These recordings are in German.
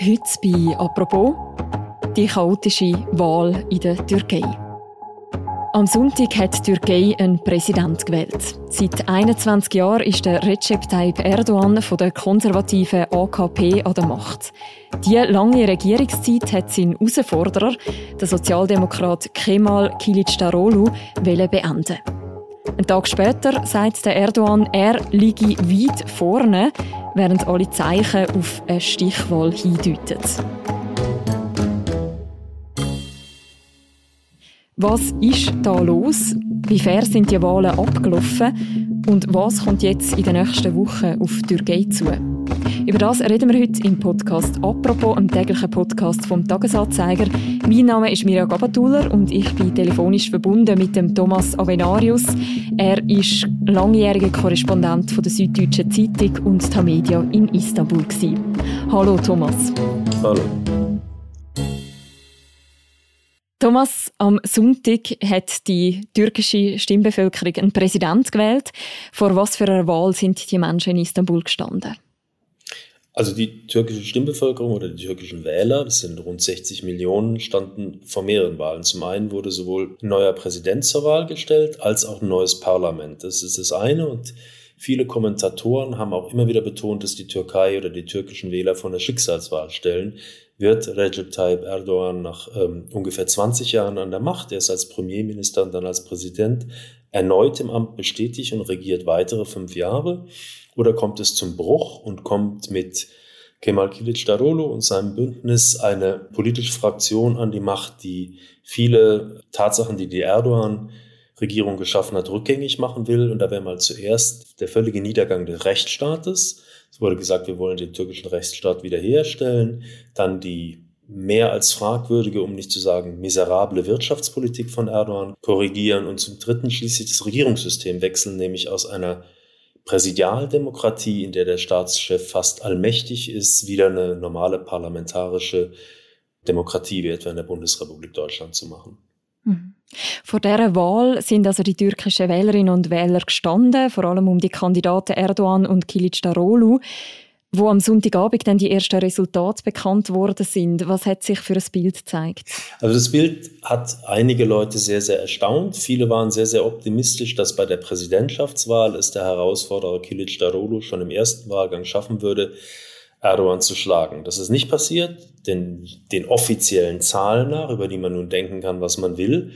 Heute bei «Apropos» die chaotische Wahl in der Türkei. Am Sonntag hat die Türkei einen Präsident gewählt. Seit 21 Jahren ist der Recep Tayyip Erdogan von der konservativen AKP an der Macht. Die lange Regierungszeit hat sein Herausforderer, der Sozialdemokrat Kemal Kilicdaroglu, beenden. Einen Tag später sagt der Erdogan, er liege weit vorne, während alle Zeichen auf eine Stichwahl hindeuten. Was ist da los? Wie fair sind die Wahlen abgelaufen? Und was kommt jetzt in den nächsten Wochen auf die Türkei zu? Über das reden wir heute im Podcast «Apropos», einem täglichen Podcast vom «Tagesanzeiger». Mein Name ist Mirja Gabatuller und ich bin telefonisch verbunden mit dem Thomas Avenarius. Er ist langjähriger Korrespondent von der Süddeutschen Zeitung und Tamedia in Istanbul. Hallo Thomas. Hallo. Thomas, am Sonntag hat die türkische Stimmbevölkerung einen Präsident gewählt. Vor was für einer Wahl sind die Menschen in Istanbul gestanden? Also die türkische Stimmbevölkerung oder die türkischen Wähler, das sind rund 60 Millionen, standen vor mehreren Wahlen. Zum einen wurde sowohl ein neuer Präsident zur Wahl gestellt, als auch ein neues Parlament. Das ist das eine und viele Kommentatoren haben auch immer wieder betont, dass die Türkei oder die türkischen Wähler vor einer Schicksalswahl stellen. Wird Recep Tayyip Erdogan nach ähm, ungefähr 20 Jahren an der Macht, erst als Premierminister und dann als Präsident, erneut im Amt bestätigt und regiert weitere fünf Jahre? Oder kommt es zum Bruch und kommt mit Kemal Kılıçdaroğlu und seinem Bündnis eine politische Fraktion an die Macht, die viele Tatsachen, die die Erdogan-Regierung geschaffen hat, rückgängig machen will. Und da wäre mal zuerst der völlige Niedergang des Rechtsstaates. Es wurde gesagt, wir wollen den türkischen Rechtsstaat wiederherstellen. Dann die mehr als fragwürdige, um nicht zu sagen miserable Wirtschaftspolitik von Erdogan korrigieren und zum dritten schließlich das Regierungssystem wechseln, nämlich aus einer Präsidialdemokratie, in der der Staatschef fast allmächtig ist, wieder eine normale parlamentarische Demokratie wie etwa in der Bundesrepublik Deutschland zu machen. Vor dieser Wahl sind also die türkischen Wählerinnen und Wähler gestanden, vor allem um die Kandidaten Erdogan und Kilicdaroglu wo am Sonntagabend dann die ersten Resultate bekannt worden sind. Was hat sich für ein Bild gezeigt? Also das Bild hat einige Leute sehr, sehr erstaunt. Viele waren sehr, sehr optimistisch, dass bei der Präsidentschaftswahl es der Herausforderer Kilic Daroglu schon im ersten Wahlgang schaffen würde, Erdogan zu schlagen. Das ist nicht passiert, denn den offiziellen Zahlen nach, über die man nun denken kann, was man will,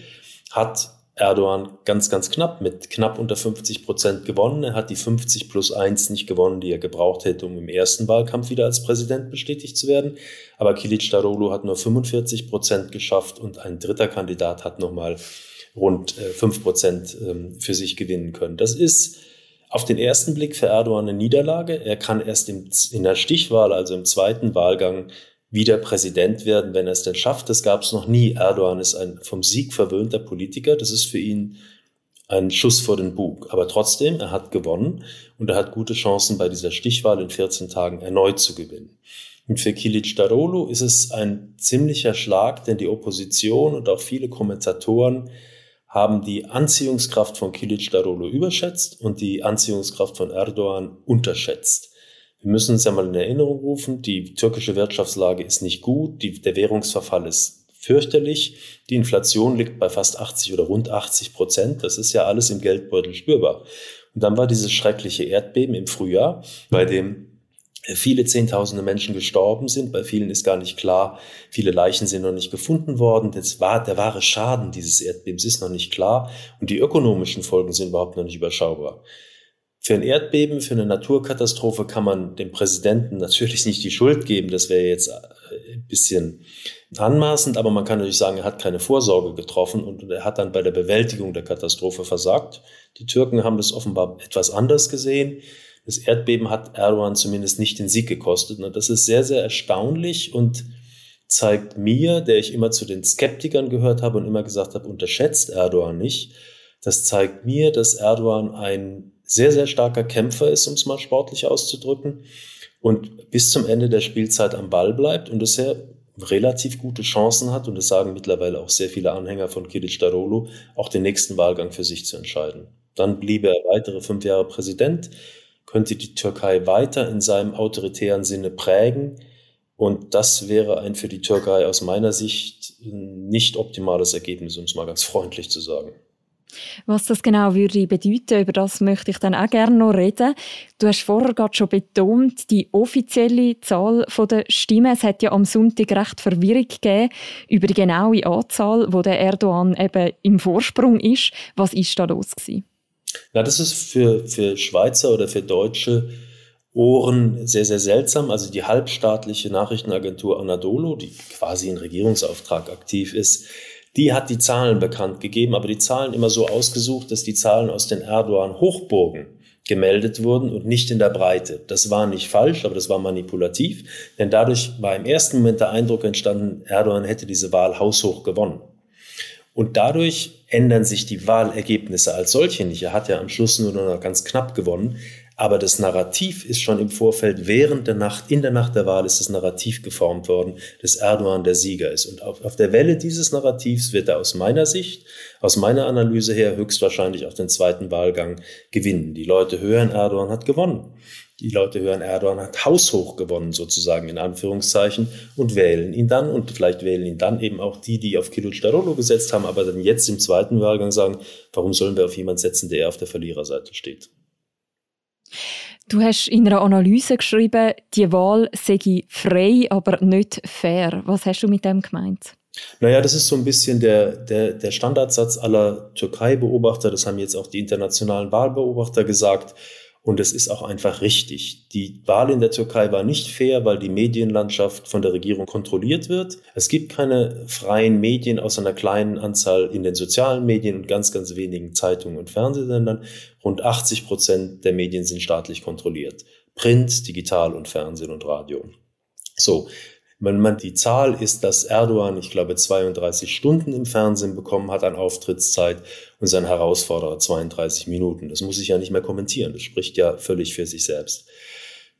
hat Erdogan ganz, ganz knapp mit knapp unter 50 Prozent gewonnen. Er hat die 50 plus 1 nicht gewonnen, die er gebraucht hätte, um im ersten Wahlkampf wieder als Präsident bestätigt zu werden. Aber Kilic Daroglu hat nur 45 Prozent geschafft und ein dritter Kandidat hat nochmal rund 5 äh, Prozent ähm, für sich gewinnen können. Das ist auf den ersten Blick für Erdogan eine Niederlage. Er kann erst in der Stichwahl, also im zweiten Wahlgang, wieder Präsident werden, wenn er es denn schafft. Das gab es noch nie. Erdogan ist ein vom Sieg verwöhnter Politiker. Das ist für ihn ein Schuss vor den Bug. Aber trotzdem, er hat gewonnen und er hat gute Chancen bei dieser Stichwahl in 14 Tagen erneut zu gewinnen. Und für Kilic Daroglu ist es ein ziemlicher Schlag, denn die Opposition und auch viele Kommentatoren haben die Anziehungskraft von Kilic Daroglu überschätzt und die Anziehungskraft von Erdogan unterschätzt. Wir müssen uns ja mal in Erinnerung rufen, die türkische Wirtschaftslage ist nicht gut, die, der Währungsverfall ist fürchterlich, die Inflation liegt bei fast 80 oder rund 80 Prozent, das ist ja alles im Geldbeutel spürbar. Und dann war dieses schreckliche Erdbeben im Frühjahr, bei dem viele Zehntausende Menschen gestorben sind. Bei vielen ist gar nicht klar, viele Leichen sind noch nicht gefunden worden. Das war, der wahre Schaden dieses Erdbebens ist noch nicht klar und die ökonomischen Folgen sind überhaupt noch nicht überschaubar. Für ein Erdbeben, für eine Naturkatastrophe kann man dem Präsidenten natürlich nicht die Schuld geben. Das wäre jetzt äh, ein bisschen anmaßend, aber man kann natürlich sagen, er hat keine Vorsorge getroffen und er hat dann bei der Bewältigung der Katastrophe versagt. Die Türken haben das offenbar etwas anders gesehen. Das Erdbeben hat Erdogan zumindest nicht den Sieg gekostet. Und das ist sehr, sehr erstaunlich und zeigt mir, der ich immer zu den Skeptikern gehört habe und immer gesagt habe, unterschätzt Erdogan nicht. Das zeigt mir, dass Erdogan ein sehr, sehr starker Kämpfer ist, um es mal sportlich auszudrücken, und bis zum Ende der Spielzeit am Ball bleibt und dass er relativ gute Chancen hat, und das sagen mittlerweile auch sehr viele Anhänger von Kilic Darolu, auch den nächsten Wahlgang für sich zu entscheiden. Dann bliebe er weitere fünf Jahre Präsident, könnte die Türkei weiter in seinem autoritären Sinne prägen, Und das wäre ein für die Türkei aus meiner Sicht nicht optimales Ergebnis, um es mal ganz freundlich zu sagen. Was das genau würde bedeuten, über das möchte ich dann auch gerne noch reden. Du hast vorher gerade schon betont, die offizielle Zahl der Stimmen. Es hat ja am Sonntag recht Verwirrung gegeben über die genaue Anzahl, wo der Erdogan eben im Vorsprung ist. Was ist da los gewesen? Na, das ist für, für Schweizer oder für Deutsche Ohren sehr, sehr seltsam. Also die halbstaatliche Nachrichtenagentur Anadolu, die quasi in Regierungsauftrag aktiv ist, die hat die Zahlen bekannt gegeben, aber die Zahlen immer so ausgesucht, dass die Zahlen aus den Erdogan-Hochburgen gemeldet wurden und nicht in der Breite. Das war nicht falsch, aber das war manipulativ, denn dadurch war im ersten Moment der Eindruck entstanden, Erdogan hätte diese Wahl haushoch gewonnen. Und dadurch ändern sich die Wahlergebnisse als solche nicht. Er hat ja am Schluss nur noch ganz knapp gewonnen, aber das Narrativ ist schon im Vorfeld während der Nacht, in der Nacht der Wahl ist das Narrativ geformt worden, dass Erdogan der Sieger ist. Und auf, auf der Welle dieses Narrativs wird er aus meiner Sicht, aus meiner Analyse her höchstwahrscheinlich auch den zweiten Wahlgang gewinnen. Die Leute hören, Erdogan hat gewonnen. Die Leute hören, Erdogan hat haushoch gewonnen, sozusagen in Anführungszeichen, und wählen ihn dann. Und vielleicht wählen ihn dann eben auch die, die auf Kilicdaroglu gesetzt haben, aber dann jetzt im zweiten Wahlgang sagen, warum sollen wir auf jemanden setzen, der auf der Verliererseite steht. Du hast in einer Analyse geschrieben, die Wahl sei frei, aber nicht fair. Was hast du mit dem gemeint? Naja, das ist so ein bisschen der, der, der Standardsatz aller Türkei-Beobachter. Das haben jetzt auch die internationalen Wahlbeobachter gesagt. Und es ist auch einfach richtig. Die Wahl in der Türkei war nicht fair, weil die Medienlandschaft von der Regierung kontrolliert wird. Es gibt keine freien Medien außer einer kleinen Anzahl in den sozialen Medien und ganz, ganz wenigen Zeitungen und Fernsehsendern. Rund 80 Prozent der Medien sind staatlich kontrolliert. Print, digital und Fernsehen und Radio. So, wenn man die Zahl ist, dass Erdogan, ich glaube, 32 Stunden im Fernsehen bekommen hat an Auftrittszeit und sein Herausforderer 32 Minuten. Das muss ich ja nicht mehr kommentieren. Das spricht ja völlig für sich selbst.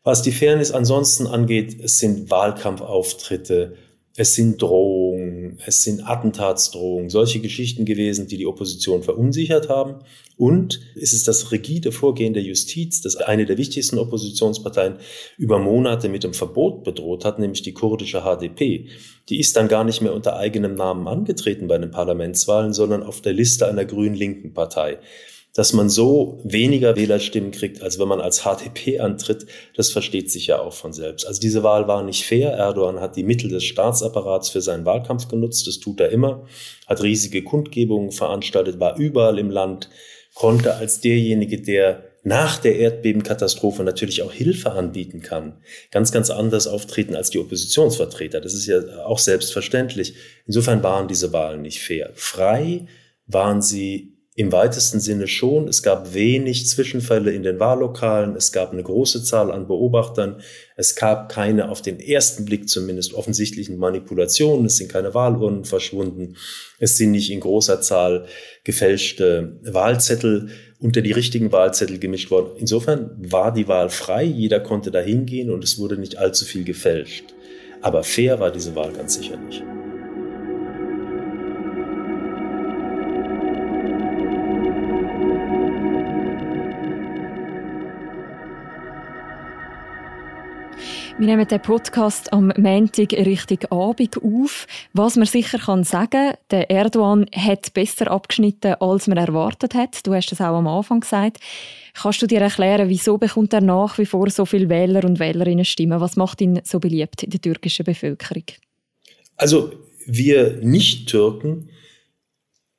Was die Fairness ansonsten angeht, es sind Wahlkampfauftritte, es sind Drohungen, es sind Attentatsdrohungen, solche Geschichten gewesen, die die Opposition verunsichert haben. Und es ist das rigide Vorgehen der Justiz, das eine der wichtigsten Oppositionsparteien über Monate mit dem Verbot bedroht hat, nämlich die kurdische HDP. Die ist dann gar nicht mehr unter eigenem Namen angetreten bei den Parlamentswahlen, sondern auf der Liste einer grün-linken Partei dass man so weniger Wählerstimmen kriegt, als wenn man als HDP antritt, das versteht sich ja auch von selbst. Also diese Wahl war nicht fair. Erdogan hat die Mittel des Staatsapparats für seinen Wahlkampf genutzt, das tut er immer, hat riesige Kundgebungen veranstaltet, war überall im Land, konnte als derjenige, der nach der Erdbebenkatastrophe natürlich auch Hilfe anbieten kann, ganz, ganz anders auftreten als die Oppositionsvertreter. Das ist ja auch selbstverständlich. Insofern waren diese Wahlen nicht fair. Frei waren sie im weitesten Sinne schon. Es gab wenig Zwischenfälle in den Wahllokalen. Es gab eine große Zahl an Beobachtern. Es gab keine auf den ersten Blick zumindest offensichtlichen Manipulationen. Es sind keine Wahlurnen verschwunden. Es sind nicht in großer Zahl gefälschte Wahlzettel unter die richtigen Wahlzettel gemischt worden. Insofern war die Wahl frei. Jeder konnte da hingehen und es wurde nicht allzu viel gefälscht. Aber fair war diese Wahl ganz sicher nicht. Wir nehmen den Podcast am Montag Richtung Abend auf. Was man sicher kann sagen, der Erdogan hat besser abgeschnitten, als man erwartet hat. Du hast das auch am Anfang gesagt. Kannst du dir erklären, wieso bekommt er nach wie vor so viele Wähler und Wählerinnen Stimmen? Was macht ihn so beliebt in der türkischen Bevölkerung? Also wir Nicht-Türken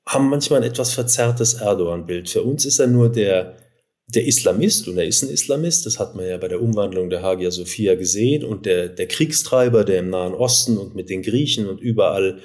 haben manchmal ein etwas verzerrtes Erdogan-Bild. Für uns ist er nur der der Islamist, und er ist ein Islamist, das hat man ja bei der Umwandlung der Hagia Sophia gesehen, und der, der Kriegstreiber, der im Nahen Osten und mit den Griechen und überall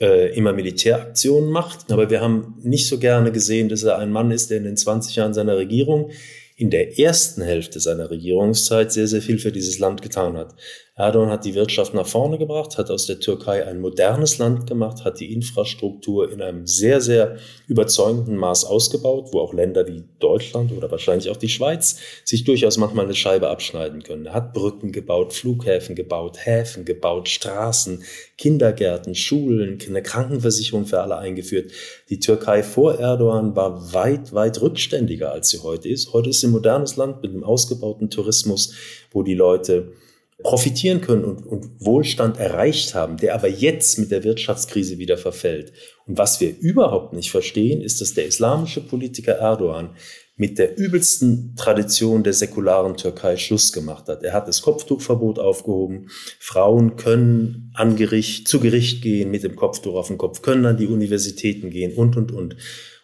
äh, immer Militäraktionen macht. Aber wir haben nicht so gerne gesehen, dass er ein Mann ist, der in den 20 Jahren seiner Regierung in der ersten Hälfte seiner Regierungszeit sehr, sehr viel für dieses Land getan hat. Erdogan hat die Wirtschaft nach vorne gebracht, hat aus der Türkei ein modernes Land gemacht, hat die Infrastruktur in einem sehr, sehr überzeugenden Maß ausgebaut, wo auch Länder wie Deutschland oder wahrscheinlich auch die Schweiz sich durchaus manchmal eine Scheibe abschneiden können. Er hat Brücken gebaut, Flughäfen gebaut, Häfen gebaut, Straßen, Kindergärten, Schulen, eine Krankenversicherung für alle eingeführt. Die Türkei vor Erdogan war weit, weit rückständiger, als sie heute ist. Heute ist sie ein modernes Land mit einem ausgebauten Tourismus, wo die Leute profitieren können und, und Wohlstand erreicht haben, der aber jetzt mit der Wirtschaftskrise wieder verfällt. Und was wir überhaupt nicht verstehen, ist, dass der islamische Politiker Erdogan mit der übelsten Tradition der säkularen Türkei Schluss gemacht hat. Er hat das Kopftuchverbot aufgehoben. Frauen können an Gericht, zu Gericht gehen mit dem Kopftuch auf dem Kopf, können an die Universitäten gehen und, und, und.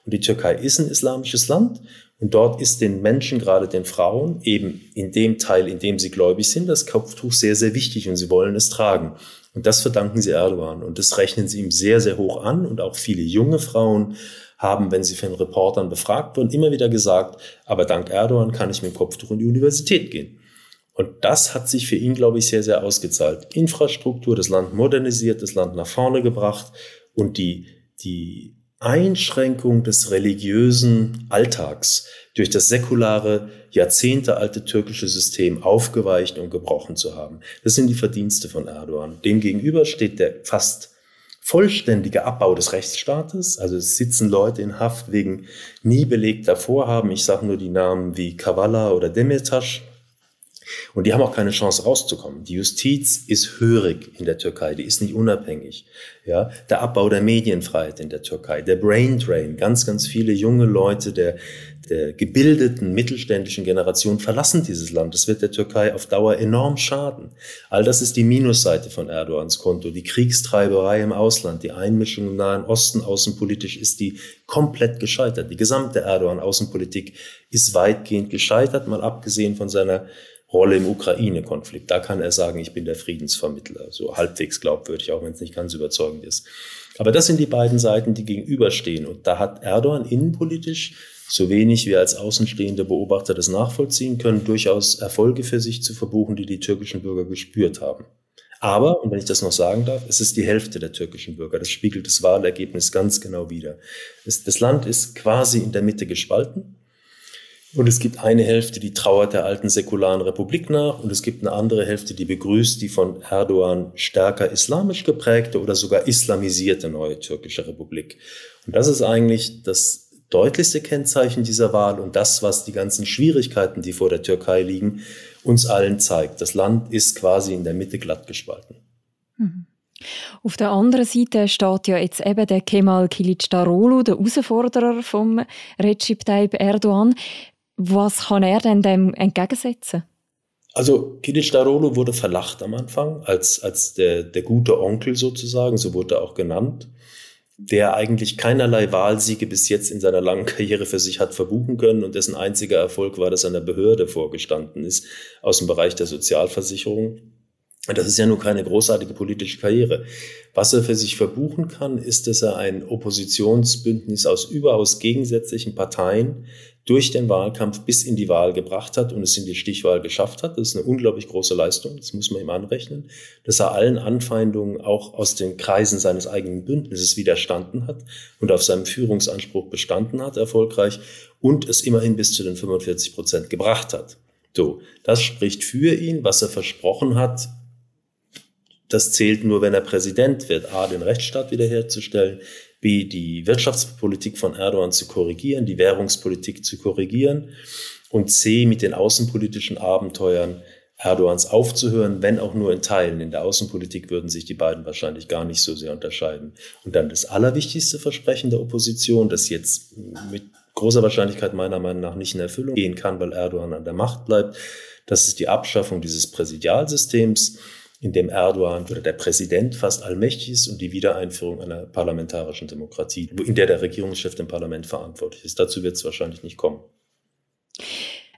Und die Türkei ist ein islamisches Land und dort ist den Menschen, gerade den Frauen, eben in dem Teil, in dem sie gläubig sind, das Kopftuch sehr, sehr wichtig und sie wollen es tragen. Und das verdanken sie Erdogan und das rechnen sie ihm sehr, sehr hoch an und auch viele junge Frauen haben, wenn sie von Reportern befragt wurden, immer wieder gesagt, aber dank Erdogan kann ich mit dem Kopftuch in die Universität gehen. Und das hat sich für ihn, glaube ich, sehr, sehr ausgezahlt. Infrastruktur, das Land modernisiert, das Land nach vorne gebracht und die, die Einschränkung des religiösen Alltags durch das säkulare, jahrzehntealte türkische System aufgeweicht und gebrochen zu haben. Das sind die Verdienste von Erdogan. Demgegenüber steht der fast vollständige Abbau des Rechtsstaates. Also es sitzen Leute in Haft wegen nie belegter Vorhaben. Ich sage nur die Namen wie Kavala oder Demirtas. Und die haben auch keine Chance rauszukommen. Die Justiz ist hörig in der Türkei, die ist nicht unabhängig. Ja, der Abbau der Medienfreiheit in der Türkei, der Brain Drain, ganz, ganz viele junge Leute der, der gebildeten mittelständischen Generation verlassen dieses Land. Das wird der Türkei auf Dauer enorm schaden. All das ist die Minusseite von Erdogans Konto. Die Kriegstreiberei im Ausland, die Einmischung im Nahen Osten außenpolitisch ist die komplett gescheitert. Die gesamte Erdogan-Außenpolitik ist weitgehend gescheitert, mal abgesehen von seiner Rolle im Ukraine-Konflikt. Da kann er sagen, ich bin der Friedensvermittler, so halbwegs glaubwürdig, auch wenn es nicht ganz überzeugend ist. Aber das sind die beiden Seiten, die gegenüberstehen. Und da hat Erdogan innenpolitisch, so wenig wir als außenstehende Beobachter das nachvollziehen können, durchaus Erfolge für sich zu verbuchen, die die türkischen Bürger gespürt haben. Aber, und wenn ich das noch sagen darf, es ist die Hälfte der türkischen Bürger. Das spiegelt das Wahlergebnis ganz genau wider. Das Land ist quasi in der Mitte gespalten. Und es gibt eine Hälfte, die trauert der alten säkularen Republik nach und es gibt eine andere Hälfte, die begrüßt die von Erdogan stärker islamisch geprägte oder sogar islamisierte neue türkische Republik. Und das ist eigentlich das deutlichste Kennzeichen dieser Wahl und das, was die ganzen Schwierigkeiten, die vor der Türkei liegen, uns allen zeigt. Das Land ist quasi in der Mitte glatt gespalten. Mhm. Auf der anderen Seite steht ja jetzt eben der Kemal Kilicdaroglu, der Herausforderer vom Recep Tayyip Erdogan. Was kann er denn dem entgegensetzen? Also Kilic Darolo wurde verlacht am Anfang als, als der, der gute Onkel sozusagen, so wurde er auch genannt, der eigentlich keinerlei Wahlsiege bis jetzt in seiner langen Karriere für sich hat verbuchen können und dessen einziger Erfolg war, dass er einer Behörde vorgestanden ist aus dem Bereich der Sozialversicherung. Das ist ja nur keine großartige politische Karriere. Was er für sich verbuchen kann, ist, dass er ein Oppositionsbündnis aus überaus gegensätzlichen Parteien durch den Wahlkampf bis in die Wahl gebracht hat und es in die Stichwahl geschafft hat. Das ist eine unglaublich große Leistung, das muss man ihm anrechnen, dass er allen Anfeindungen auch aus den Kreisen seines eigenen Bündnisses widerstanden hat und auf seinem Führungsanspruch bestanden hat, erfolgreich, und es immerhin bis zu den 45 Prozent gebracht hat. So, das spricht für ihn, was er versprochen hat, das zählt nur, wenn er Präsident wird, A, den Rechtsstaat wiederherzustellen, B, die Wirtschaftspolitik von Erdogan zu korrigieren, die Währungspolitik zu korrigieren und C, mit den außenpolitischen Abenteuern Erdogans aufzuhören, wenn auch nur in Teilen. In der Außenpolitik würden sich die beiden wahrscheinlich gar nicht so sehr unterscheiden. Und dann das allerwichtigste Versprechen der Opposition, das jetzt mit großer Wahrscheinlichkeit meiner Meinung nach nicht in Erfüllung gehen kann, weil Erdogan an der Macht bleibt, das ist die Abschaffung dieses Präsidialsystems in dem Erdogan oder der Präsident fast allmächtig ist und die Wiedereinführung einer parlamentarischen Demokratie, in der der Regierungschef dem Parlament verantwortlich ist. Dazu wird es wahrscheinlich nicht kommen.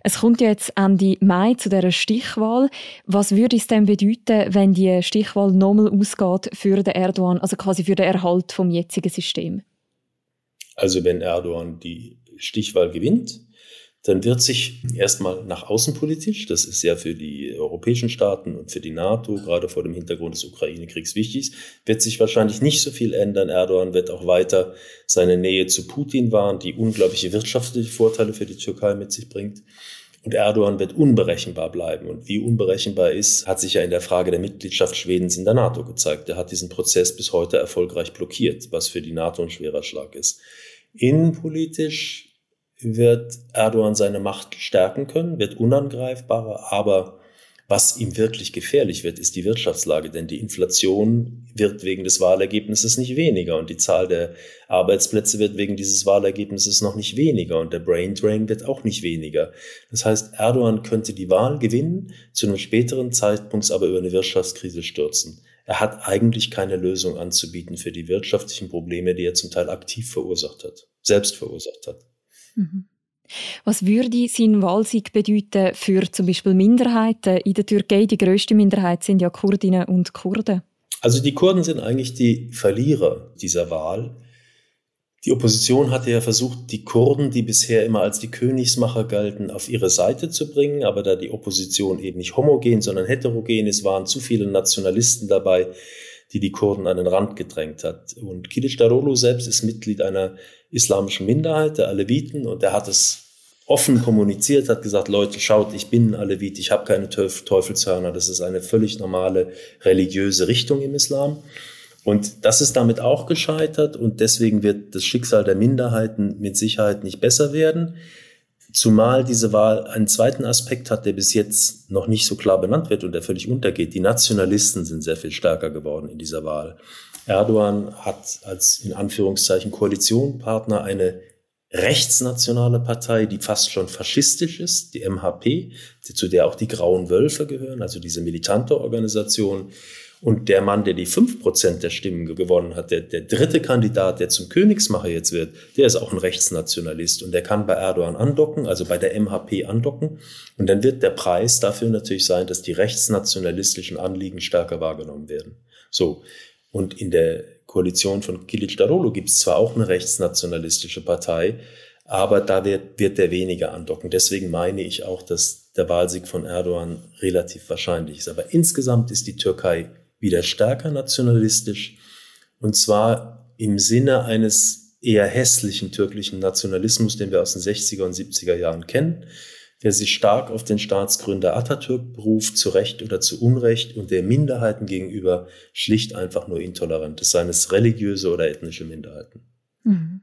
Es kommt jetzt Ende Mai zu der Stichwahl. Was würde es denn bedeuten, wenn die Stichwahl nochmal ausgeht für den Erdogan, also quasi für den Erhalt vom jetzigen System? Also wenn Erdogan die Stichwahl gewinnt, dann wird sich erstmal nach außenpolitisch, das ist ja für die europäischen Staaten und für die NATO, gerade vor dem Hintergrund des Ukraine-Kriegs wichtig, wird sich wahrscheinlich nicht so viel ändern. Erdogan wird auch weiter seine Nähe zu Putin wahren, die unglaubliche wirtschaftliche Vorteile für die Türkei mit sich bringt. Und Erdogan wird unberechenbar bleiben. Und wie unberechenbar ist, hat sich ja in der Frage der Mitgliedschaft Schwedens in der NATO gezeigt. Er hat diesen Prozess bis heute erfolgreich blockiert, was für die NATO ein schwerer Schlag ist. Innenpolitisch wird Erdogan seine Macht stärken können, wird unangreifbarer, aber Was ihm wirklich gefährlich wird, ist die Wirtschaftslage, denn die Inflation wird wegen des Wahlergebnisses nicht weniger und die Zahl der Arbeitsplätze wird wegen dieses Wahlergebnisses noch nicht weniger und der Brain Drain wird auch nicht weniger. Das heißt, Erdogan könnte die Wahl gewinnen, zu einem späteren Zeitpunkt aber über eine Wirtschaftskrise stürzen. Er hat eigentlich keine Lösung anzubieten für die wirtschaftlichen Probleme, die er zum Teil aktiv verursacht hat, selbst verursacht hat. Mhm. Was würde sein Wahlsieg bedeuten für zum Beispiel Minderheiten in der Türkei? Die größte Minderheit sind ja Kurdinnen und Kurden. Also die Kurden sind eigentlich die Verlierer dieser Wahl. Die Opposition hatte ja versucht, die Kurden, die bisher immer als die Königsmacher galten, auf ihre Seite zu bringen, aber da die Opposition eben nicht homogen, sondern heterogen ist, waren zu viele Nationalisten dabei, die die Kurden an den Rand gedrängt hat. Und Kilic Darolu selbst ist Mitglied einer islamischen Minderheit, der Aleviten, und er hat es offen kommuniziert, hat gesagt, Leute, schaut, ich bin Alevit, ich habe keine Teufelshörner, das ist eine völlig normale religiöse Richtung im Islam. Und das ist damit auch gescheitert und deswegen wird das Schicksal der Minderheiten mit Sicherheit nicht besser werden. Zumal diese Wahl einen zweiten Aspekt hat, der bis jetzt noch nicht so klar benannt wird und der völlig untergeht. Die Nationalisten sind sehr viel stärker geworden in dieser Wahl. Erdogan hat als in Anführungszeichen Koalitionpartner eine rechtsnationale Partei, die fast schon faschistisch ist, die MHP, zu der auch die Grauen Wölfe gehören, also diese militante Organisation. Und der Mann, der die fünf Prozent der Stimmen gewonnen hat, der, der dritte Kandidat, der zum Königsmacher jetzt wird, der ist auch ein Rechtsnationalist und der kann bei Erdogan andocken, also bei der MHP andocken. Und dann wird der Preis dafür natürlich sein, dass die rechtsnationalistischen Anliegen stärker wahrgenommen werden. So. Und in der Koalition von Kilic Darolo gibt es zwar auch eine rechtsnationalistische Partei, aber da wird, wird der weniger andocken. Deswegen meine ich auch, dass der Wahlsieg von Erdogan relativ wahrscheinlich ist. Aber insgesamt ist die Türkei wieder stärker nationalistisch und zwar im Sinne eines eher hässlichen türkischen Nationalismus, den wir aus den 60er und 70er Jahren kennen, der sich stark auf den Staatsgründer Atatürk beruft, zu Recht oder zu Unrecht, und der Minderheiten gegenüber schlicht einfach nur intolerant ist, seien es religiöse oder ethnische Minderheiten. Mhm.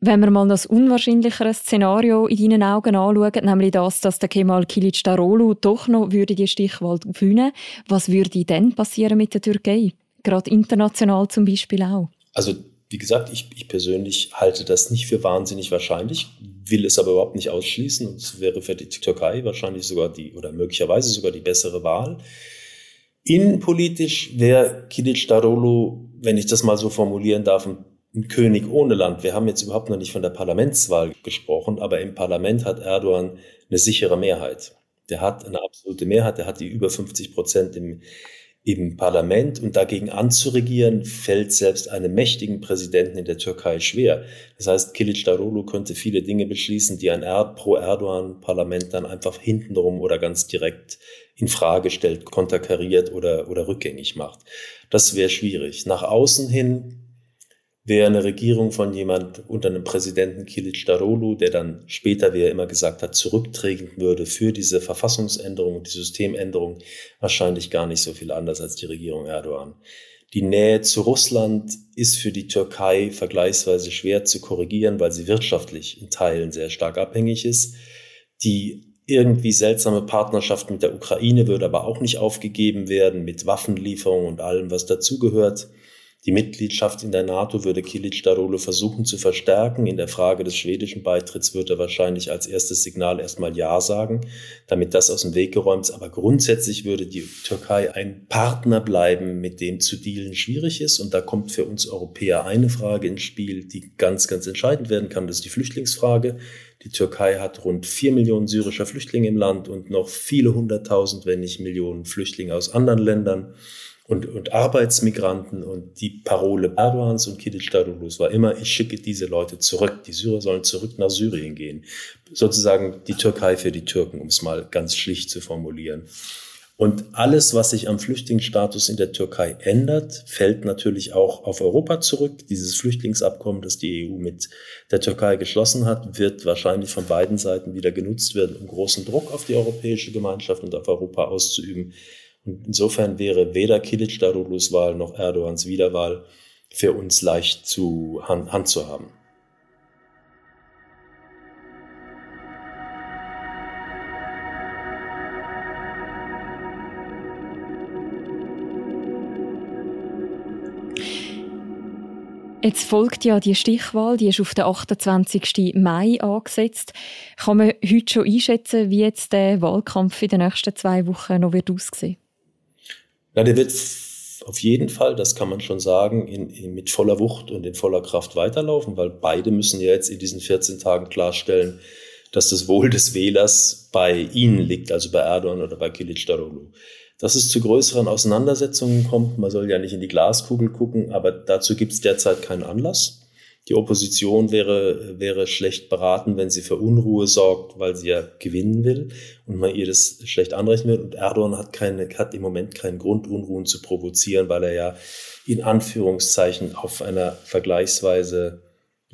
Wenn wir mal das unwahrscheinlichere Szenario in deinen Augen anschauen, nämlich das, dass der Kemal Kilic Darolu doch noch würde die Stichwahl gewinnen was würde dann passieren mit der Türkei? Gerade international zum Beispiel auch. Also wie gesagt, ich, ich persönlich halte das nicht für wahnsinnig wahrscheinlich, will es aber überhaupt nicht ausschließen es wäre für die Türkei wahrscheinlich sogar die oder möglicherweise sogar die bessere Wahl. Innenpolitisch wäre Kilic Darolu, wenn ich das mal so formulieren darf, ein ein König ohne Land. Wir haben jetzt überhaupt noch nicht von der Parlamentswahl gesprochen, aber im Parlament hat Erdogan eine sichere Mehrheit. Der hat eine absolute Mehrheit, der hat die über 50 Prozent im, im Parlament und dagegen anzuregieren, fällt selbst einem mächtigen Präsidenten in der Türkei schwer. Das heißt, Kilic Darulu könnte viele Dinge beschließen, die ein Pro-Erdogan-Parlament dann einfach hintenrum oder ganz direkt in Frage stellt, konterkariert oder, oder rückgängig macht. Das wäre schwierig. Nach außen hin wäre eine Regierung von jemand unter einem Präsidenten Kilic Darolu, der dann später, wie er immer gesagt hat, zurücktreten würde für diese Verfassungsänderung und die Systemänderung, wahrscheinlich gar nicht so viel anders als die Regierung Erdogan. Die Nähe zu Russland ist für die Türkei vergleichsweise schwer zu korrigieren, weil sie wirtschaftlich in Teilen sehr stark abhängig ist. Die irgendwie seltsame Partnerschaft mit der Ukraine würde aber auch nicht aufgegeben werden, mit Waffenlieferungen und allem, was dazugehört. Die Mitgliedschaft in der NATO würde Kilic Darolo versuchen zu verstärken. In der Frage des schwedischen Beitritts wird er wahrscheinlich als erstes Signal erstmal Ja sagen, damit das aus dem Weg geräumt ist. Aber grundsätzlich würde die Türkei ein Partner bleiben, mit dem zu dealen schwierig ist. Und da kommt für uns Europäer eine Frage ins Spiel, die ganz, ganz entscheidend werden kann. Das ist die Flüchtlingsfrage. Die Türkei hat rund vier Millionen syrischer Flüchtlinge im Land und noch viele hunderttausend, wenn nicht Millionen Flüchtlinge aus anderen Ländern und, und Arbeitsmigranten und die Parole Erdogans und Kilic Darulus war immer, ich schicke diese Leute zurück. Die Syrer sollen zurück nach Syrien gehen. Sozusagen die Türkei für die Türken, um es mal ganz schlicht zu formulieren. Und alles, was sich am Flüchtlingsstatus in der Türkei ändert, fällt natürlich auch auf Europa zurück. Dieses Flüchtlingsabkommen, das die EU mit der Türkei geschlossen hat, wird wahrscheinlich von beiden Seiten wieder genutzt werden, um großen Druck auf die europäische Gemeinschaft und auf Europa auszuüben. Und insofern wäre weder Kilic Daruglus Wahl noch Erdogans Wiederwahl für uns leicht zu hand, hand zu haben. Jetzt folgt ja die Stichwahl, die ist auf den 28. Mai angesetzt. Kann man heute schon einschätzen, wie jetzt der Wahlkampf in den nächsten zwei Wochen noch wird aussehen wird? Ja, der wird auf jeden Fall, das kann man schon sagen, in, in, mit voller Wucht und in voller Kraft weiterlaufen, weil beide müssen ja jetzt in diesen 14 Tagen klarstellen, dass das Wohl des Wählers bei ihnen liegt, also bei Erdogan oder bei Kilic Daroglu. Dass es zu größeren Auseinandersetzungen kommt, man soll ja nicht in die Glaskugel gucken, aber dazu gibt es derzeit keinen Anlass. Die Opposition wäre, wäre schlecht beraten, wenn sie für Unruhe sorgt, weil sie ja gewinnen will und man ihr das schlecht anrechnen will. Und Erdogan hat, keine, hat im Moment keinen Grund, Unruhen zu provozieren, weil er ja in Anführungszeichen auf einer vergleichsweise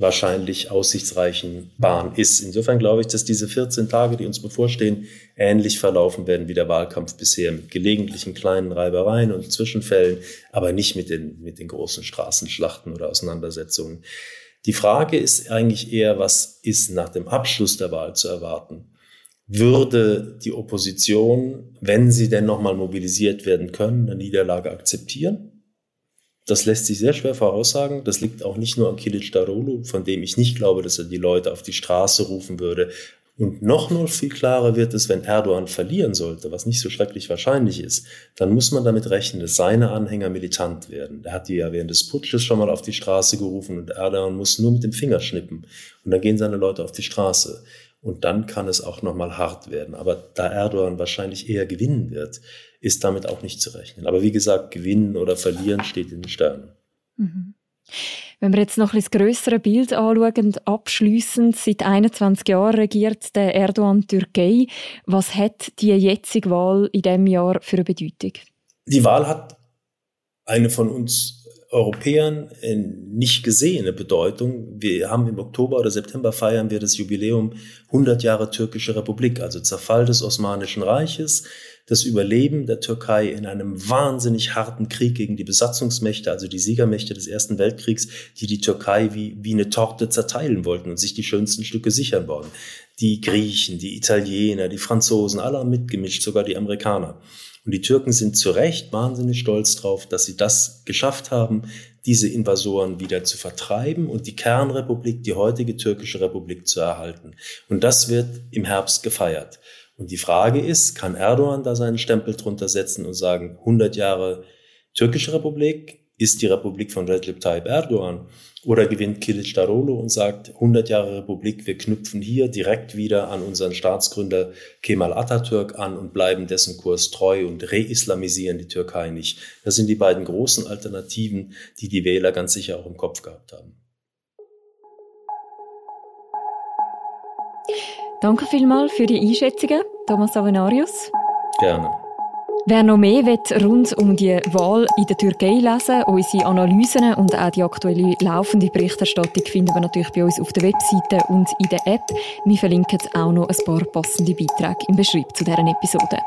wahrscheinlich aussichtsreichen Bahn ist. Insofern glaube ich, dass diese 14 Tage, die uns bevorstehen, ähnlich verlaufen werden wie der Wahlkampf bisher, mit gelegentlichen kleinen Reibereien und Zwischenfällen, aber nicht mit den, mit den großen Straßenschlachten oder Auseinandersetzungen. Die Frage ist eigentlich eher, was ist nach dem Abschluss der Wahl zu erwarten? Würde die Opposition, wenn sie denn nochmal mobilisiert werden können, eine Niederlage akzeptieren? Das lässt sich sehr schwer voraussagen. Das liegt auch nicht nur an Kilic Darulu, von dem ich nicht glaube, dass er die Leute auf die Straße rufen würde. Und noch noch viel klarer wird es, wenn Erdogan verlieren sollte, was nicht so schrecklich wahrscheinlich ist, dann muss man damit rechnen, dass seine Anhänger militant werden. Er hat die ja während des Putsches schon mal auf die Straße gerufen und Erdogan muss nur mit dem Finger schnippen. Und dann gehen seine Leute auf die Straße. Und dann kann es auch nochmal hart werden. Aber da Erdogan wahrscheinlich eher gewinnen wird, ist damit auch nicht zu rechnen. Aber wie gesagt, gewinnen oder verlieren steht in den Sternen. Mhm. Wenn wir jetzt noch ein das größere Bild anschauen, abschliessend, seit 21 Jahren regiert der Erdogan Türkei. Was hat die jetzige Wahl in diesem Jahr für eine Bedeutung? Die Wahl hat eine von uns Europäern äh, nicht gesehene Bedeutung. Wir haben im Oktober oder September feiern wir das Jubiläum 100 Jahre türkische Republik, also Zerfall des Osmanischen Reiches, das Überleben der Türkei in einem wahnsinnig harten Krieg gegen die Besatzungsmächte, also die Siegermächte des Ersten Weltkriegs, die die Türkei wie, wie eine Torte zerteilen wollten und sich die schönsten Stücke sichern wollen. Die Griechen, die Italiener, die Franzosen, alle haben mitgemischt, sogar die Amerikaner. Und die Türken sind zu Recht wahnsinnig stolz drauf, dass sie das geschafft haben, diese Invasoren wieder zu vertreiben und die Kernrepublik, die heutige türkische Republik zu erhalten. Und das wird im Herbst gefeiert. Und die Frage ist, kann Erdogan da seinen Stempel drunter setzen und sagen, 100 Jahre türkische Republik ist die Republik von Recep Tayyip Erdogan? Oder gewinnt Kilic Darolo und sagt, 100 Jahre Republik, wir knüpfen hier direkt wieder an unseren Staatsgründer Kemal Atatürk an und bleiben dessen Kurs treu und reislamisieren die Türkei nicht. Das sind die beiden großen Alternativen, die die Wähler ganz sicher auch im Kopf gehabt haben. Danke vielmals für die Einschätzungen, Thomas Avenarius. Gerne. Wer noch mehr will rund um die Wahl in der Türkei lesen, unsere Analysen und auch die aktuelle laufende Berichterstattung finden wir natürlich bei uns auf der Webseite und in der App. Wir verlinken auch noch ein paar passende Beiträge im Beschreibung zu deren Episode.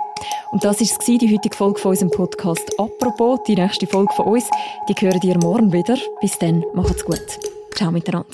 Und das war die heutige Folge von unserem Podcast «Apropos». Die nächste Folge von uns, die hören ihr morgen wieder. Bis dann, macht's gut. Ciao miteinander.